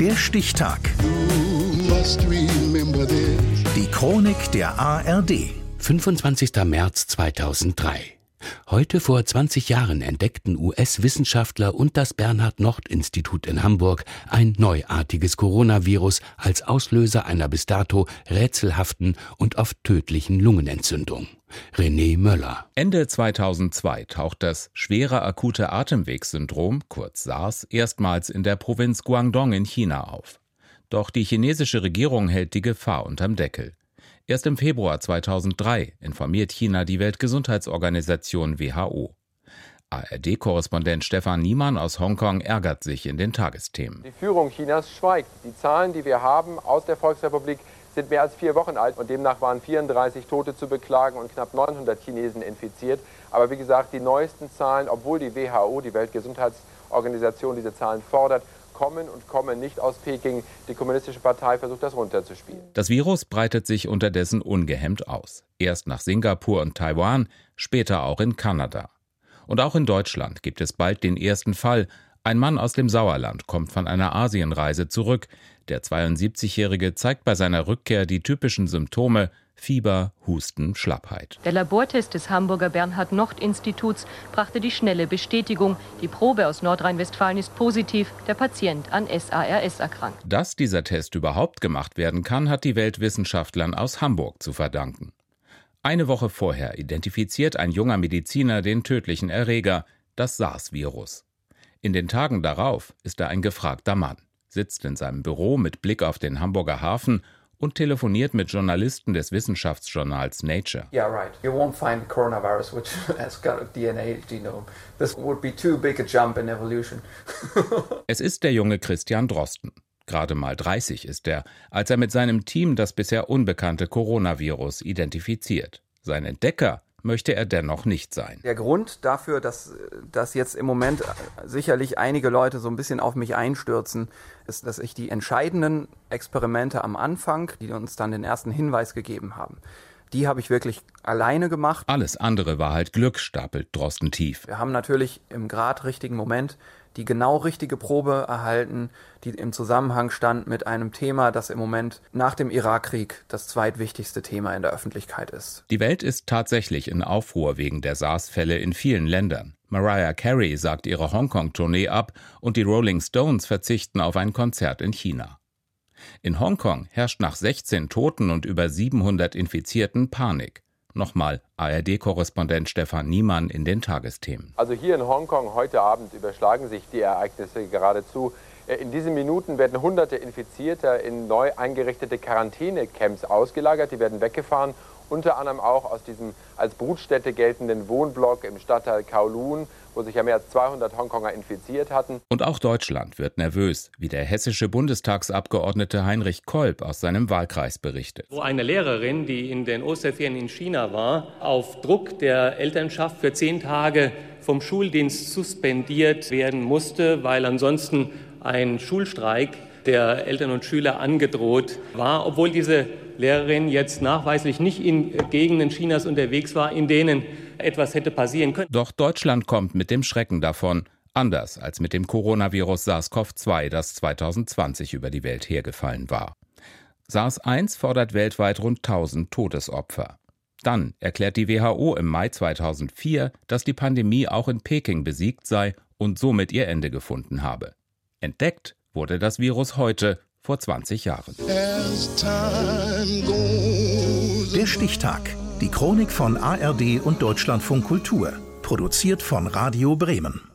Der Stichtag. Die Chronik der ARD. 25. März 2003. Heute vor 20 Jahren entdeckten US-Wissenschaftler und das Bernhard-Nocht-Institut in Hamburg ein neuartiges Coronavirus als Auslöser einer bis dato rätselhaften und oft tödlichen Lungenentzündung. René Möller. Ende 2002 taucht das schwere akute Atemwegssyndrom, kurz SARS, erstmals in der Provinz Guangdong in China auf. Doch die chinesische Regierung hält die Gefahr unterm Deckel. Erst im Februar 2003 informiert China die Weltgesundheitsorganisation WHO. ARD-Korrespondent Stefan Niemann aus Hongkong ärgert sich in den Tagesthemen. Die Führung Chinas schweigt. Die Zahlen, die wir haben aus der Volksrepublik, sind mehr als vier Wochen alt und demnach waren 34 Tote zu beklagen und knapp 900 Chinesen infiziert. Aber wie gesagt, die neuesten Zahlen, obwohl die WHO, die Weltgesundheitsorganisation, diese Zahlen fordert, kommen und kommen nicht aus Peking. Die Kommunistische Partei versucht das runterzuspielen. Das Virus breitet sich unterdessen ungehemmt aus. Erst nach Singapur und Taiwan, später auch in Kanada. Und auch in Deutschland gibt es bald den ersten Fall. Ein Mann aus dem Sauerland kommt von einer Asienreise zurück. Der 72-Jährige zeigt bei seiner Rückkehr die typischen Symptome Fieber, Husten, Schlappheit. Der Labortest des Hamburger Bernhard-Nocht-Instituts brachte die schnelle Bestätigung. Die Probe aus Nordrhein-Westfalen ist positiv, der Patient an SARS erkrankt. Dass dieser Test überhaupt gemacht werden kann, hat die Weltwissenschaftlern aus Hamburg zu verdanken. Eine Woche vorher identifiziert ein junger Mediziner den tödlichen Erreger, das SARS-Virus. In den Tagen darauf ist er ein gefragter Mann, sitzt in seinem Büro mit Blick auf den Hamburger Hafen und telefoniert mit Journalisten des Wissenschaftsjournals Nature. Yeah, right. You won't find coronavirus which has got a DNA genome. This would be too big a jump in evolution. es ist der junge Christian Drosten. Gerade mal 30 ist er, als er mit seinem Team das bisher unbekannte Coronavirus identifiziert. Sein Entdecker möchte er dennoch nicht sein. Der Grund dafür, dass, dass jetzt im Moment sicherlich einige Leute so ein bisschen auf mich einstürzen, ist, dass ich die entscheidenden Experimente am Anfang, die uns dann den ersten Hinweis gegeben haben, die habe ich wirklich alleine gemacht. Alles andere war halt Glück, stapelt Drosten tief. Wir haben natürlich im grad richtigen Moment die genau richtige Probe erhalten, die im Zusammenhang stand mit einem Thema, das im Moment nach dem Irakkrieg das zweitwichtigste Thema in der Öffentlichkeit ist. Die Welt ist tatsächlich in Aufruhr wegen der SARS-Fälle in vielen Ländern. Mariah Carey sagt ihre Hongkong-Tournee ab und die Rolling Stones verzichten auf ein Konzert in China. In Hongkong herrscht nach 16 Toten und über 700 Infizierten Panik. Nochmal ARD-Korrespondent Stefan Niemann in den Tagesthemen. Also hier in Hongkong heute Abend überschlagen sich die Ereignisse geradezu. Äh, in diesen Minuten werden hunderte Infizierter in neu eingerichtete Quarantänecamps ausgelagert. Die werden weggefahren unter anderem auch aus diesem als Brutstätte geltenden Wohnblock im Stadtteil Kowloon, wo sich ja mehr als 200 Hongkonger infiziert hatten. Und auch Deutschland wird nervös, wie der hessische Bundestagsabgeordnete Heinrich Kolb aus seinem Wahlkreis berichtet. Wo eine Lehrerin, die in den Osterferien in China war, auf Druck der Elternschaft für zehn Tage vom Schuldienst suspendiert werden musste, weil ansonsten ein Schulstreik der Eltern und Schüler angedroht war, obwohl diese Lehrerin jetzt nachweislich nicht in Gegenden Chinas unterwegs war, in denen etwas hätte passieren können. Doch Deutschland kommt mit dem Schrecken davon. Anders als mit dem Coronavirus SARS-CoV-2, das 2020 über die Welt hergefallen war. SARS-1 fordert weltweit rund 1000 Todesopfer. Dann erklärt die WHO im Mai 2004, dass die Pandemie auch in Peking besiegt sei und somit ihr Ende gefunden habe. Entdeckt wurde das Virus heute vor 20 Jahren. Der Stichtag. Die Chronik von ARD und Deutschlandfunk Kultur. Produziert von Radio Bremen.